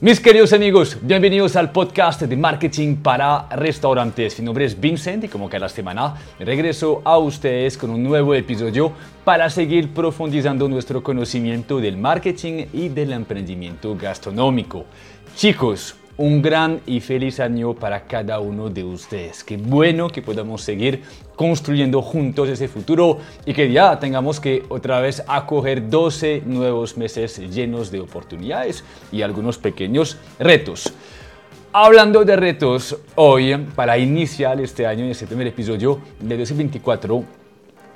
Mis queridos amigos, bienvenidos al podcast de marketing para restaurantes. Mi nombre es Vincent y como cada semana regreso a ustedes con un nuevo episodio para seguir profundizando nuestro conocimiento del marketing y del emprendimiento gastronómico. Chicos, un gran y feliz año para cada uno de ustedes. Qué bueno que podamos seguir construyendo juntos ese futuro y que ya tengamos que otra vez acoger 12 nuevos meses llenos de oportunidades y algunos pequeños retos. Hablando de retos, hoy para iniciar este año en este primer episodio de 2024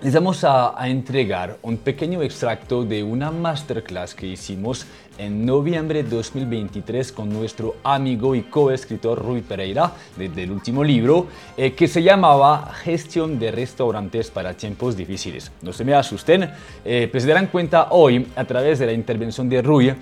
les vamos a, entregar un pequeño extracto de una masterclass que hicimos en noviembre de 2023 con nuestro amigo y coescritor Rui Pereira del último libro eh, que se llamaba Gestión de restaurantes para tiempos difíciles. No se me asusten, eh, pues se darán cuenta hoy a través de la intervención de Rui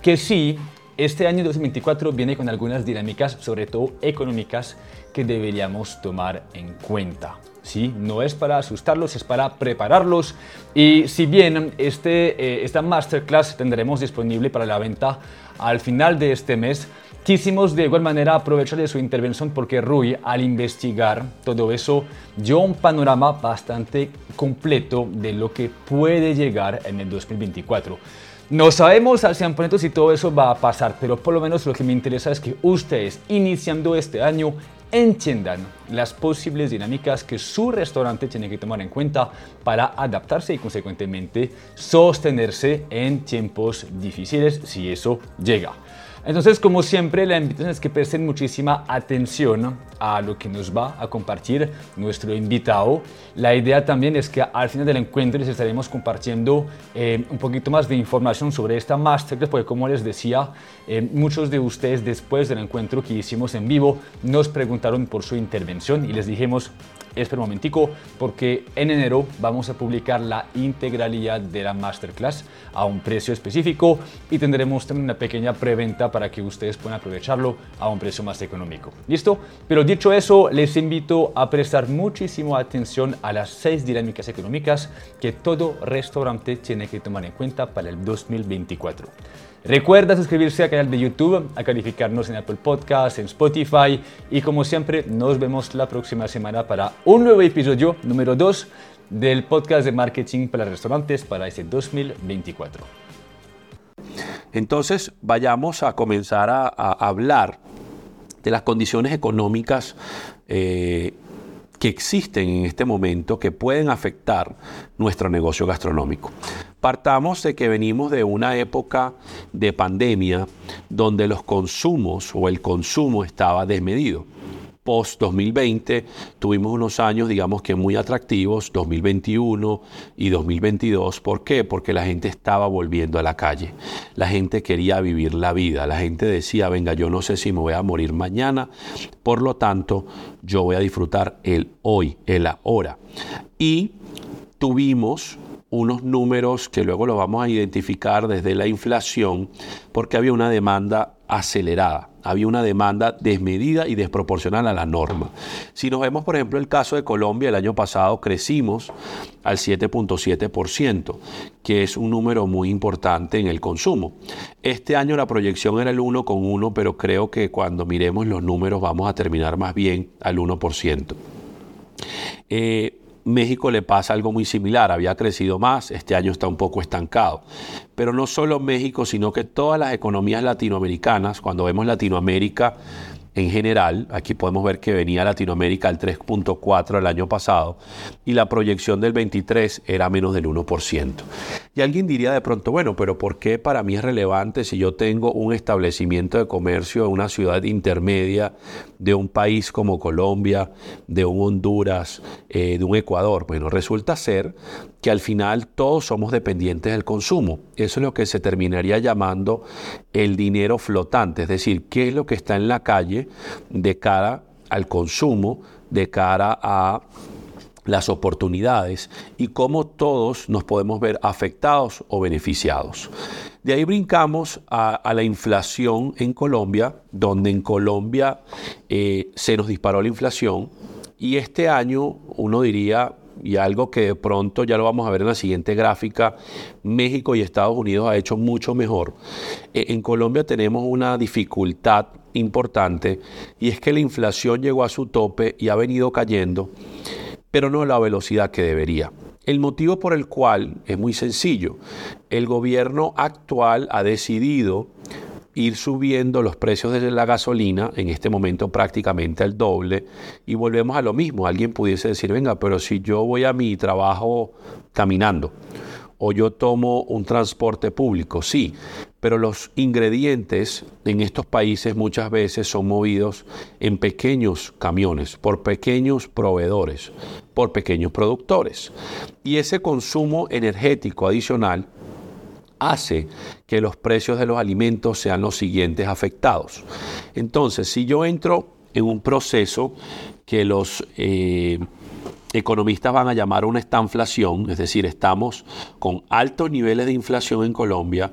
que sí, este año 2024 viene con algunas dinámicas, sobre todo económicas, que deberíamos tomar en cuenta. ¿Sí? No es para asustarlos, es para prepararlos. Y si bien este, eh, esta masterclass tendremos disponible para la venta al final de este mes, quisimos de igual manera aprovechar de su intervención porque Rui, al investigar todo eso, dio un panorama bastante completo de lo que puede llegar en el 2024. No sabemos al 100% si todo eso va a pasar, pero por lo menos lo que me interesa es que ustedes, iniciando este año, entiendan las posibles dinámicas que su restaurante tiene que tomar en cuenta para adaptarse y consecuentemente sostenerse en tiempos difíciles si eso llega. Entonces, como siempre, la invitación es que presten muchísima atención a lo que nos va a compartir nuestro invitado. La idea también es que al final del encuentro les estaremos compartiendo eh, un poquito más de información sobre esta masterclass, porque como les decía, eh, muchos de ustedes después del encuentro que hicimos en vivo nos preguntaron por su intervención y les dijimos, espera un momentico, porque en enero vamos a publicar la integralidad de la masterclass a un precio específico y tendremos también una pequeña preventa para que ustedes puedan aprovecharlo a un precio más económico. ¿Listo? Pero dicho eso, les invito a prestar muchísimo atención a las seis dinámicas económicas que todo restaurante tiene que tomar en cuenta para el 2024. Recuerda suscribirse al canal de YouTube, a calificarnos en Apple Podcasts, en Spotify y como siempre nos vemos la próxima semana para un nuevo episodio número 2 del podcast de marketing para restaurantes para este 2024. Entonces vayamos a comenzar a, hablar de las condiciones económicas eh, que existen en este momento que pueden afectar nuestro negocio gastronómico. Partamos de que venimos de una época de pandemia donde los consumos o el consumo estaba desmedido post 2020 tuvimos unos años, digamos que muy atractivos, 2021 y 2022. ¿Por qué? Porque la gente estaba volviendo a la calle. La gente quería vivir la vida. La gente decía, venga, yo no sé si me voy a morir mañana, por lo tanto, yo voy a disfrutar el hoy, el ahora. Y tuvimos unos números que luego los vamos a identificar desde la inflación, porque había una demanda acelerada, había una demanda desmedida y desproporcional a la norma. Si nos vemos, por ejemplo, el caso de Colombia, el año pasado crecimos al 7.7%, que es un número muy importante en el consumo. Este año la proyección era el 1,1, pero creo que cuando miremos los números vamos a terminar más bien al 1%. Eh, México le pasa algo muy similar, había crecido más, este año está un poco estancado. Pero no solo México, sino que todas las economías latinoamericanas, cuando vemos Latinoamérica, en general, aquí podemos ver que venía Latinoamérica al 3.4 el año pasado y la proyección del 23 era menos del 1%. Y alguien diría de pronto, bueno, pero ¿por qué para mí es relevante si yo tengo un establecimiento de comercio en una ciudad intermedia de un país como Colombia, de un Honduras, eh, de un Ecuador? Bueno, resulta ser que al final todos somos dependientes del consumo. Eso es lo que se terminaría llamando el dinero flotante, es decir, qué es lo que está en la calle de cara al consumo, de cara a las oportunidades y cómo todos nos podemos ver afectados o beneficiados. De ahí brincamos a, la inflación en Colombia, donde en Colombia eh, se nos disparó la inflación y este año uno diría y algo que de pronto ya lo vamos a ver en la siguiente gráfica, México y Estados Unidos ha hecho mucho mejor. Eh, en Colombia tenemos una dificultad importante y es que la inflación llegó a su tope y ha venido cayendo, pero no a la velocidad que debería. El motivo por el cual es muy sencillo. El gobierno actual ha decidido ir subiendo los precios de la gasolina, en este momento prácticamente al doble, y volvemos a lo mismo. Alguien pudiese decir, venga, pero si yo voy a mi trabajo caminando, o yo tomo un transporte público, sí, pero los ingredientes en estos países muchas veces son movidos en pequeños camiones, por pequeños proveedores, por pequeños productores. Y ese consumo energético adicional hace que los precios de los alimentos sean los siguientes afectados. Entonces, si yo entro en un proceso que los... Eh, economistas van a llamar una estanflación, es decir, estamos con altos niveles de inflación en Colombia,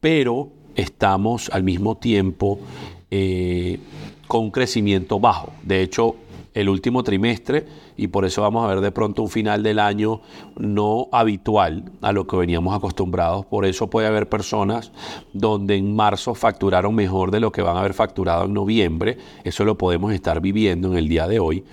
pero estamos al mismo tiempo eh, con un crecimiento bajo. De hecho, el último trimestre y por eso vamos a ver de pronto un final del año no habitual a lo que veníamos acostumbrados. Por eso puede haber personas donde en marzo facturaron mejor de lo que van a haber facturado en noviembre. Eso lo podemos estar viviendo en el día de hoy.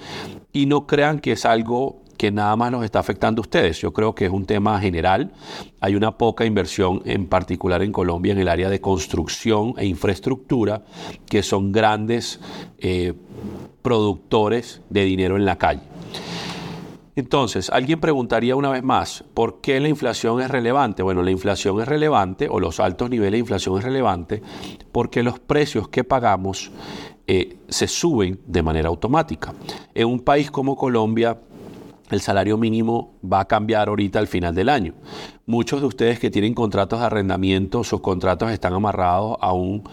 Y no crean que es algo que nada más nos está afectando a ustedes. Yo creo que es un tema general. Hay una poca inversión, en particular en Colombia, en el área de construcción e infraestructura, que son grandes eh, productores de dinero en la calle. Entonces, alguien preguntaría una vez más, ¿por qué la inflación es relevante? Bueno, la inflación es relevante, o los altos niveles de inflación es relevante, porque los precios que pagamos eh, se suben de manera automática. En un país como Colombia, el salario mínimo va a cambiar ahorita al final del año. Muchos de ustedes que tienen contratos de arrendamiento, sus contratos están amarrados a un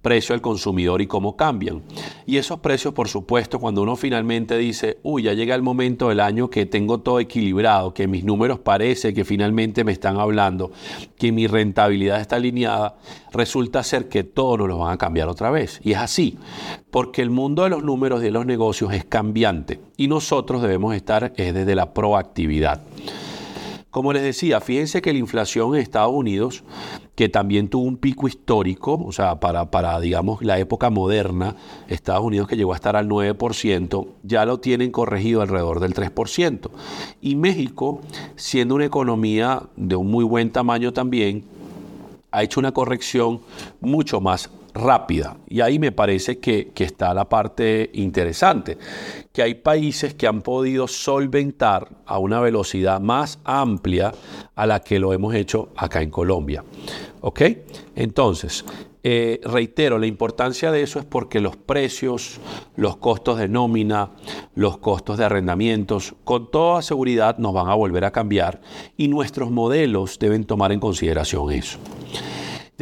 precio al consumidor y cómo cambian. Y esos precios, por supuesto, cuando uno finalmente dice, uy, ya llega el momento del año que tengo todo equilibrado, que mis números parece que finalmente me están hablando, que mi rentabilidad está alineada, resulta ser que todos nos van a cambiar otra vez. Y es así, porque el mundo de los números de los negocios es cambiante y nosotros debemos estar desde la proactividad. Como les decía, fíjense que la inflación en Estados Unidos, que también tuvo un pico histórico, o sea, para, para, digamos, la época moderna, Estados Unidos que llegó a estar al 9%, ya lo tienen corregido alrededor del 3%. Y México, siendo una economía de un muy buen tamaño también, ha hecho una corrección mucho más rápida. Y ahí me parece que, está la parte interesante, que hay países que han podido solventar a una velocidad más amplia a la que lo hemos hecho acá en Colombia. ¿Ok? Entonces, eh, reitero, la importancia de eso es porque los precios, los costos de nómina, los costos de arrendamientos, con toda seguridad nos van a volver a cambiar y nuestros modelos deben tomar en consideración eso.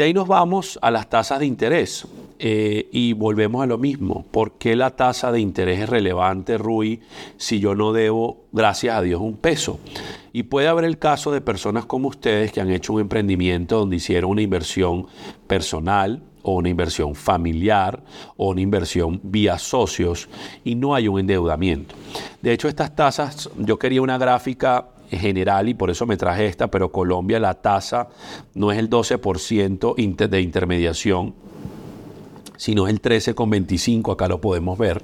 De ahí nos vamos a las tasas de interés eh, y volvemos a lo mismo. ¿Por qué la tasa de interés es relevante, Rui, si yo no debo, gracias a Dios, un peso? Y puede haber el caso de personas como ustedes que han hecho un emprendimiento donde hicieron una inversión personal, o una inversión familiar o una inversión vía socios y no hay un endeudamiento. De hecho, estas tasas, yo quería una gráfica general y por eso me traje esta, pero Colombia la tasa no es el 12% de intermediación, sino es el 13,25, acá lo podemos ver,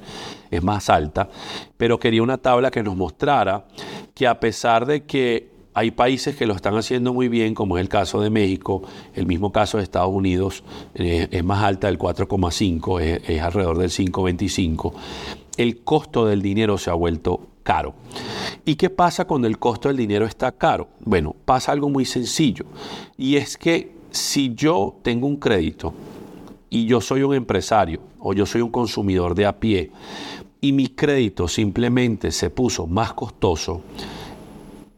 es más alta, pero quería una tabla que nos mostrara que a pesar de que hay países que lo están haciendo muy bien, como es el caso de México, el mismo caso de Estados Unidos eh, es más alta del 4,5, es, es alrededor del 5,25. El costo del dinero se ha vuelto caro. ¿Y qué pasa cuando el costo del dinero está caro? Bueno, pasa algo muy sencillo. Y es que si yo tengo un crédito y yo soy un empresario o yo soy un consumidor de a pie y mi crédito simplemente se puso más costoso,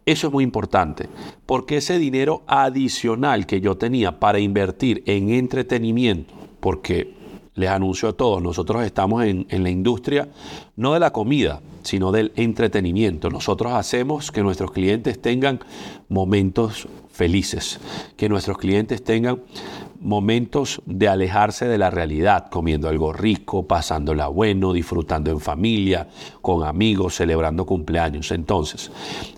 eso es muy importante, porque ese dinero adicional que yo tenía para invertir en entretenimiento, porque les anuncio a todos, nosotros estamos en, la industria no de la comida, sino del entretenimiento. Nosotros hacemos que nuestros clientes tengan momentos felices, que nuestros clientes tengan momentos de alejarse de la realidad, comiendo algo rico, pasándola bueno, disfrutando en familia, con amigos, celebrando cumpleaños. Entonces,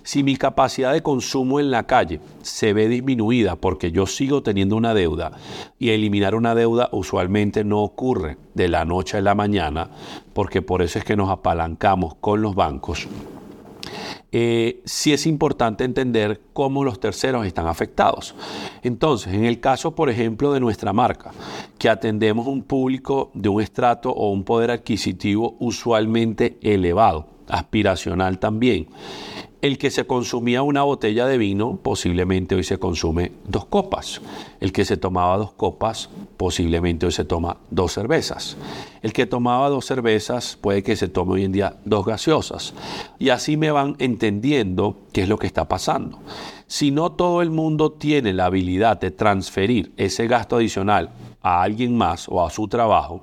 si mi capacidad de consumo en la calle se ve disminuida porque yo sigo teniendo una deuda y eliminar una deuda usualmente no ocurre de la noche a la mañana, porque por eso es que nos apalancamos con los bancos eh, sí es importante entender cómo los terceros están afectados. Entonces, en el caso, por ejemplo, de nuestra marca, que atendemos un público de un estrato o un poder adquisitivo usualmente elevado, aspiracional también, el que se consumía una botella de vino, posiblemente hoy se consume dos copas. El que se tomaba dos copas, posiblemente hoy se toma dos cervezas. El que tomaba dos cervezas, puede que se tome hoy en día dos gaseosas. Y así me van entendiendo qué es lo que está pasando. Si no todo el mundo tiene la habilidad de transferir ese gasto adicional a alguien más o a su trabajo,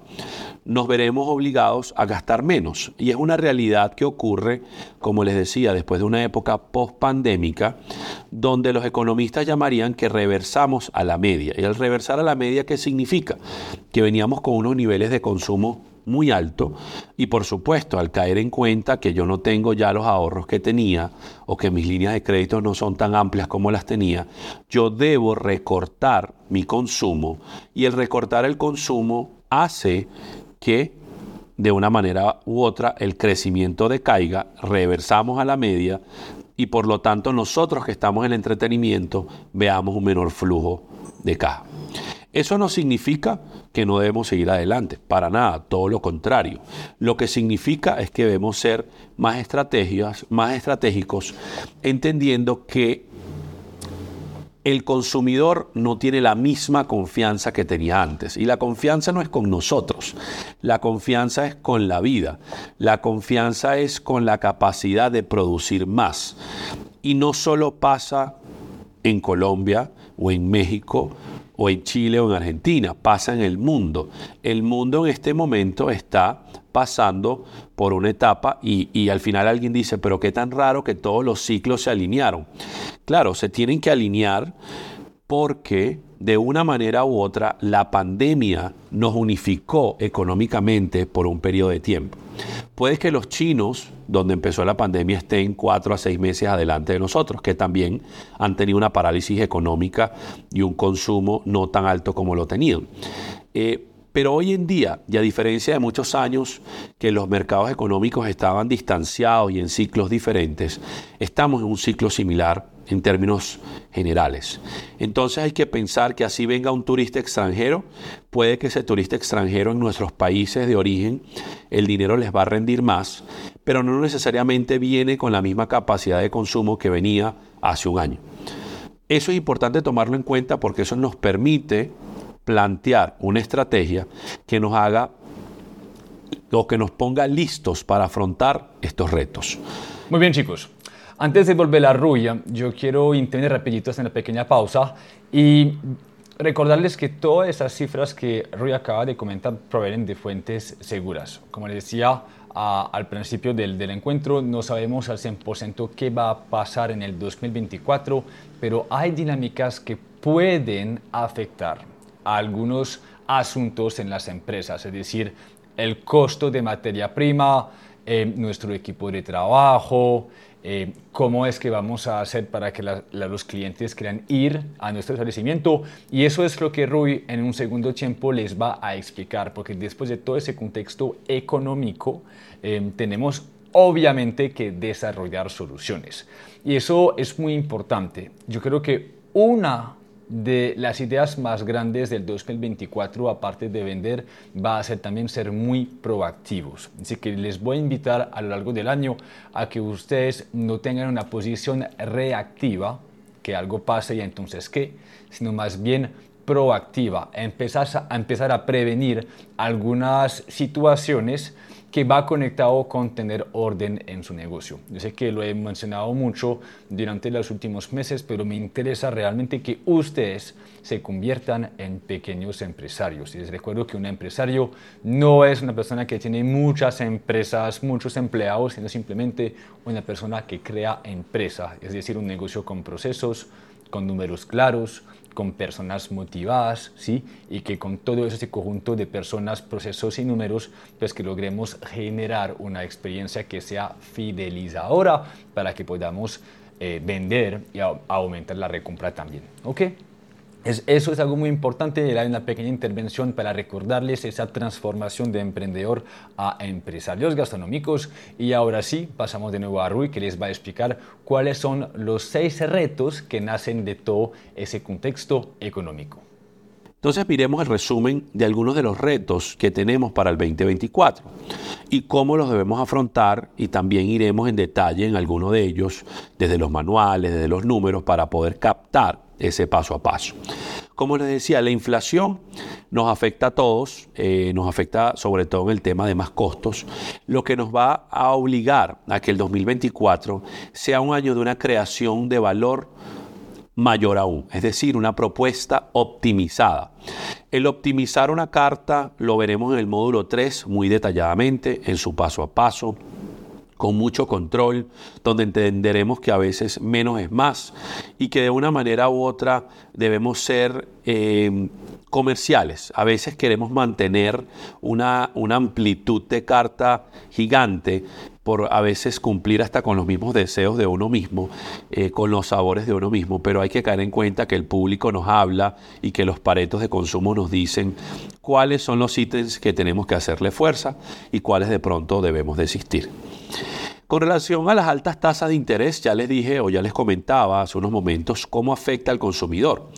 nos veremos obligados a gastar menos. Y es una realidad que ocurre, como les decía, después de una época post-pandémica, donde los economistas llamarían que reversamos a la media. Y el reversar a la media, ¿qué significa? Que veníamos con unos niveles de consumo muy alto y por supuesto al caer en cuenta que yo no tengo ya los ahorros que tenía o que mis líneas de crédito no son tan amplias como las tenía, yo debo recortar mi consumo y el recortar el consumo hace que de una manera u otra el crecimiento decaiga, reversamos a la media y por lo tanto nosotros que estamos en el entretenimiento veamos un menor flujo de caja. Eso no significa que no debemos seguir adelante, para nada, todo lo contrario. Lo que significa es que debemos ser más estrategias, más estratégicos, entendiendo que el consumidor no tiene la misma confianza que tenía antes. Y la confianza no es con nosotros, la confianza es con la vida, la confianza es con la capacidad de producir más. Y no solo pasa en Colombia o en México o en Chile o en Argentina, pasa en el mundo. El mundo en este momento está pasando por una etapa y, al final alguien dice, pero qué tan raro que todos los ciclos se alinearon. Claro, se tienen que alinear porque de una manera u otra la pandemia nos unificó económicamente por un periodo de tiempo. Puede que los chinos, donde empezó la pandemia, estén cuatro a seis meses adelante de nosotros, que también han tenido una parálisis económica y un consumo no tan alto como lo tenían. Eh, pero hoy en día, y a diferencia de muchos años que los mercados económicos estaban distanciados y en ciclos diferentes, estamos en un ciclo similar en términos generales. Entonces hay que pensar que así venga un turista extranjero, puede que ese turista extranjero en nuestros países de origen, el dinero les va a rendir más, pero no necesariamente viene con la misma capacidad de consumo que venía hace un año. Eso es importante tomarlo en cuenta porque eso nos permite plantear una estrategia que nos haga o que nos ponga listos para afrontar estos retos. Muy bien chicos, antes de volver a la ruya, yo quiero intervenir rapidito en una pequeña pausa y recordarles que todas esas cifras que Rui acaba de comentar provienen de fuentes seguras. Como les decía al principio del, del, encuentro, no sabemos al 100% qué va a pasar en el 2024, pero hay dinámicas que pueden afectar a algunos asuntos en las empresas, es decir, el costo de materia prima, eh, nuestro equipo de trabajo, eh, cómo es que vamos a hacer para que los clientes quieran ir a nuestro establecimiento. Y eso es lo que Rui en un segundo tiempo les va a explicar, porque después de todo ese contexto económico, eh, tenemos obviamente que desarrollar soluciones. Y eso es muy importante. Yo creo que una de las ideas más grandes del 2024, aparte de vender, va a ser también ser muy proactivos. Así que les voy a invitar a lo largo del año a que ustedes no tengan una posición reactiva, que algo pase y entonces qué, sino más bien proactiva, empezar a, empezar a prevenir algunas situaciones que va conectado con tener orden en su negocio. Yo sé que lo he mencionado mucho durante los últimos meses, pero me interesa realmente que ustedes se conviertan en pequeños empresarios. Y les recuerdo que un empresario no es una persona que tiene muchas empresas, muchos empleados, sino simplemente una persona que crea empresa, es decir, un negocio con procesos, con números claros, con personas motivadas, ¿sí? Y que con todo ese conjunto de personas, procesos y números, pues que logremos generar una experiencia que sea fidelizadora para que podamos eh, vender y aumentar la recompra también, ¿ok? Eso es algo muy importante. Hay una pequeña intervención para recordarles esa transformación de emprendedor a empresarios gastronómicos. Y ahora sí, pasamos de nuevo a Rui, que les va a explicar cuáles son los seis retos que nacen de todo ese contexto económico. Entonces miremos el resumen de algunos de los retos que tenemos para el 2024 y cómo los debemos afrontar y también iremos en detalle en alguno de ellos, desde los manuales, desde los números, para poder captar ese paso a paso. Como les decía, la inflación nos afecta a todos, eh, nos afecta sobre todo en el tema de más costos, lo que nos va a obligar a que el 2024 sea un año de una creación de valor mayor aún, es decir, una propuesta optimizada. El optimizar una carta lo veremos en el módulo 3 muy detalladamente, en su paso a paso con mucho control, donde entenderemos que a veces menos es más y que de una manera u otra debemos ser eh, comerciales. A veces queremos mantener una, una amplitud de carta gigante por a veces cumplir hasta con los mismos deseos de uno mismo, eh, con los sabores de uno mismo, pero hay que caer en cuenta que el público nos habla y que los paretos de consumo nos dicen cuáles son los ítems que tenemos que hacerle fuerza y cuáles de pronto debemos desistir. Con relación a las altas tasas de interés, ya les dije o ya les comentaba hace unos momentos cómo afecta al consumidor.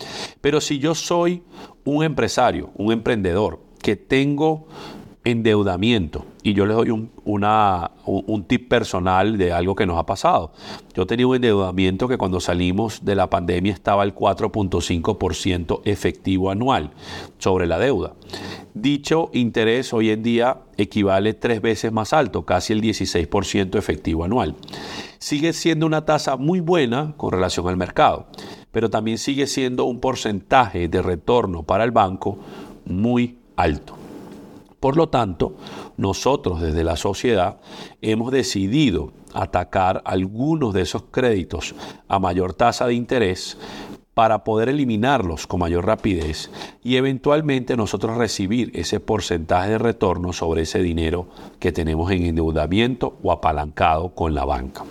Pero si yo soy un empresario, un emprendedor, que tengo endeudamiento. Y yo les doy un, tip personal de algo que nos ha pasado. Yo tenía un endeudamiento que cuando salimos de la pandemia estaba al 4.5% efectivo anual sobre la deuda. Dicho interés hoy en día equivale tres veces más alto, casi el 16% efectivo anual. Sigue siendo una tasa muy buena con relación al mercado, pero también sigue siendo un porcentaje de retorno para el banco muy alto. Por lo tanto, nosotros desde la sociedad hemos decidido atacar algunos de esos créditos a mayor tasa de interés para poder eliminarlos con mayor rapidez y eventualmente nosotros recibir ese porcentaje de retorno sobre ese dinero que tenemos en endeudamiento o apalancado con la banca.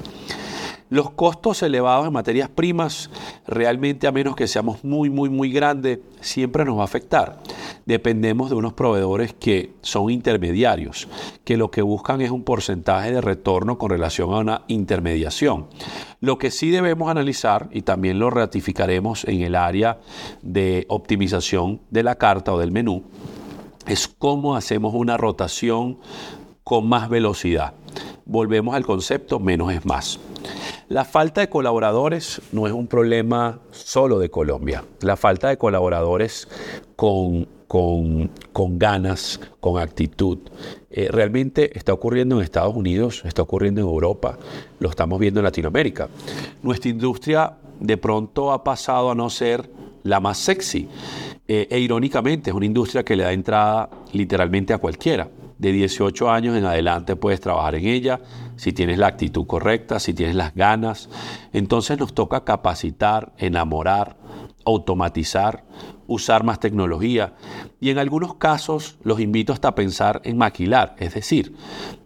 Los costos elevados en materias primas, realmente a menos que seamos muy, muy, muy grandes, siempre nos va a afectar. Dependemos de unos proveedores que son intermediarios, que lo que buscan es un porcentaje de retorno con relación a una intermediación. Lo que sí debemos analizar, y también lo ratificaremos en el área de optimización de la carta o del menú, es cómo hacemos una rotación con más velocidad. Volvemos al concepto menos es más. La falta de colaboradores no es un problema solo de Colombia. La falta de colaboradores con, con, ganas, con actitud, eh, realmente está ocurriendo en Estados Unidos, está ocurriendo en Europa, lo estamos viendo en Latinoamérica. Nuestra industria de pronto ha pasado a no ser la más sexy. Eh, e irónicamente es una industria que le da entrada literalmente a cualquiera de 18 años en adelante puedes trabajar en ella, si tienes la actitud correcta, si tienes las ganas. Entonces nos toca capacitar, enamorar, automatizar, usar más tecnología y en algunos casos los invito hasta a pensar en maquilar, es decir,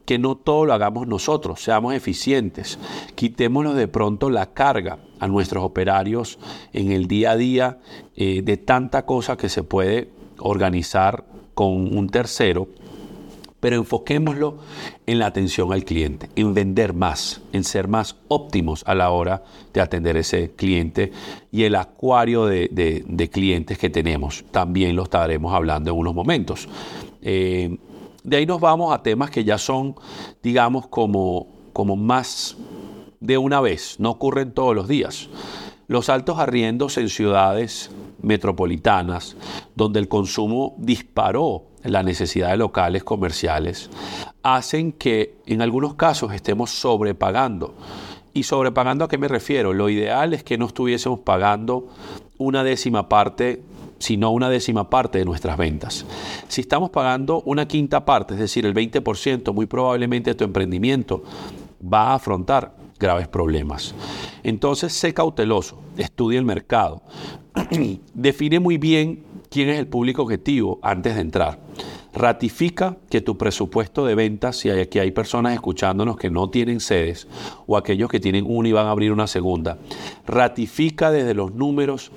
que no todo lo hagamos nosotros, seamos eficientes, quitémonos de pronto la carga a nuestros operarios en el día a día eh, de tanta cosa que se puede organizar con un tercero pero enfoquémoslo en la atención al cliente, en vender más, en ser más óptimos a la hora de atender ese cliente y el acuario de, clientes que tenemos. También lo estaremos hablando en unos momentos. Eh, de ahí nos vamos a temas que ya son, digamos, como, como más de una vez, no ocurren todos los días. Los altos arriendos en ciudades metropolitanas, donde el consumo disparó la necesidad de locales comerciales, hacen que en algunos casos estemos sobrepagando. ¿Y sobrepagando a qué me refiero? Lo ideal es que no estuviésemos pagando una décima parte, sino una décima parte de nuestras ventas. Si estamos pagando una quinta parte, es decir, el 20%, muy probablemente tu emprendimiento va a afrontar graves problemas. Entonces, sé cauteloso, estudia el mercado, define muy bien quién es el público objetivo antes de entrar. Ratifica que tu presupuesto de ventas, si aquí hay personas escuchándonos que no tienen sedes o aquellos que tienen una y van a abrir una segunda, ratifica desde los números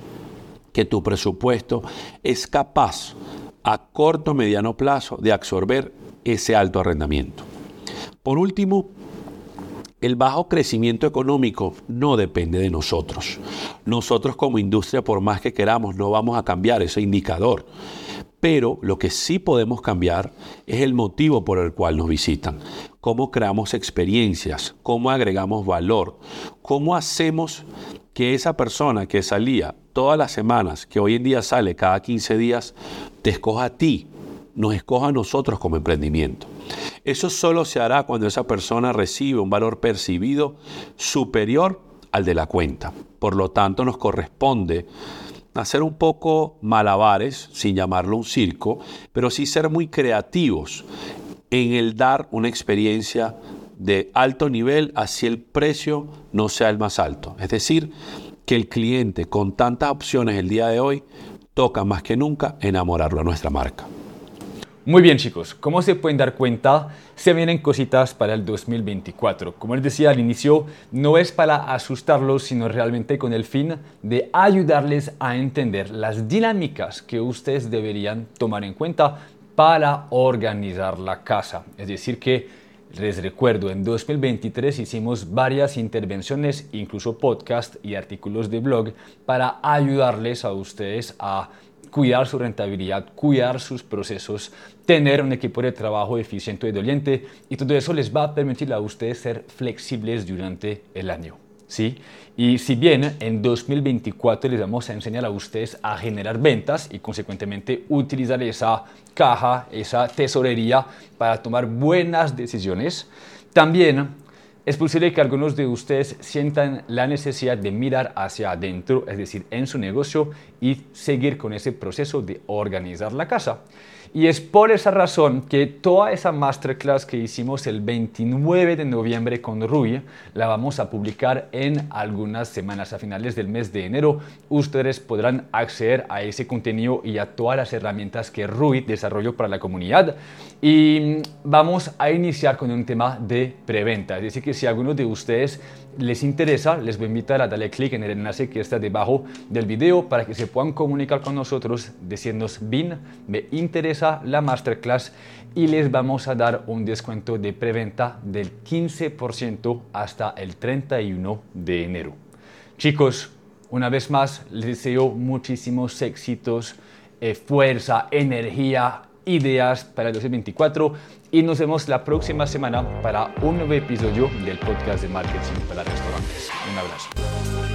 que tu presupuesto es capaz a corto o mediano plazo de absorber ese alto arrendamiento. Por último, el bajo crecimiento económico no depende de nosotros. Nosotros como industria, por más que queramos, no vamos a cambiar ese indicador. Pero lo que sí podemos cambiar es el motivo por el cual nos visitan. Cómo creamos experiencias, cómo agregamos valor, cómo hacemos que esa persona que salía todas las semanas, que hoy en día sale cada 15 días, te escoja a ti, nos escoja a nosotros como emprendimiento. Eso solo se hará cuando esa persona recibe un valor percibido superior al de la cuenta. Por lo tanto, nos corresponde hacer un poco malabares, sin llamarlo un circo, pero sí ser muy creativos en el dar una experiencia de alto nivel así el precio no sea el más alto. Es decir, que el cliente con tantas opciones el día de hoy toca más que nunca enamorarlo a nuestra marca. Muy bien chicos, como se pueden dar cuenta, se vienen cositas para el 2024. Como les decía al inicio, no es para asustarlos, sino realmente con el fin de ayudarles a entender las dinámicas que ustedes deberían tomar en cuenta para organizar la casa. Es decir, que les recuerdo, en 2023 hicimos varias intervenciones, incluso podcast y artículos de blog, para ayudarles a ustedes a cuidar su rentabilidad, cuidar sus procesos, tener un equipo de trabajo eficiente y doliente y todo eso les va a permitir a ustedes ser flexibles durante el año. ¿sí? Y si bien en 2024 les vamos a enseñar a ustedes a generar ventas y consecuentemente utilizar esa caja, esa tesorería para tomar buenas decisiones, también es posible que algunos de ustedes sientan la necesidad de mirar hacia adentro, es decir, en su negocio y seguir con ese proceso de organizar la casa. Y es por esa razón que toda esa masterclass que hicimos el 29 de noviembre con Rui la vamos a publicar en algunas semanas a finales del mes de enero. Ustedes podrán acceder a ese contenido y a todas las herramientas que Rui desarrolló para la comunidad. Y vamos a iniciar con un tema de preventa. Es decir, que si alguno de ustedes les interesa, les voy a invitar a darle clic en el enlace que está debajo del video para que se puedan comunicar con nosotros diciéndonos, BIN, me interesa la masterclass y les vamos a dar un descuento de preventa del 15% hasta el 31 de enero. Chicos, una vez más, les deseo muchísimos éxitos, eh, fuerza, energía, ideas para el 2024 y nos vemos la próxima semana para un nuevo episodio del podcast de marketing para restaurantes. Un abrazo.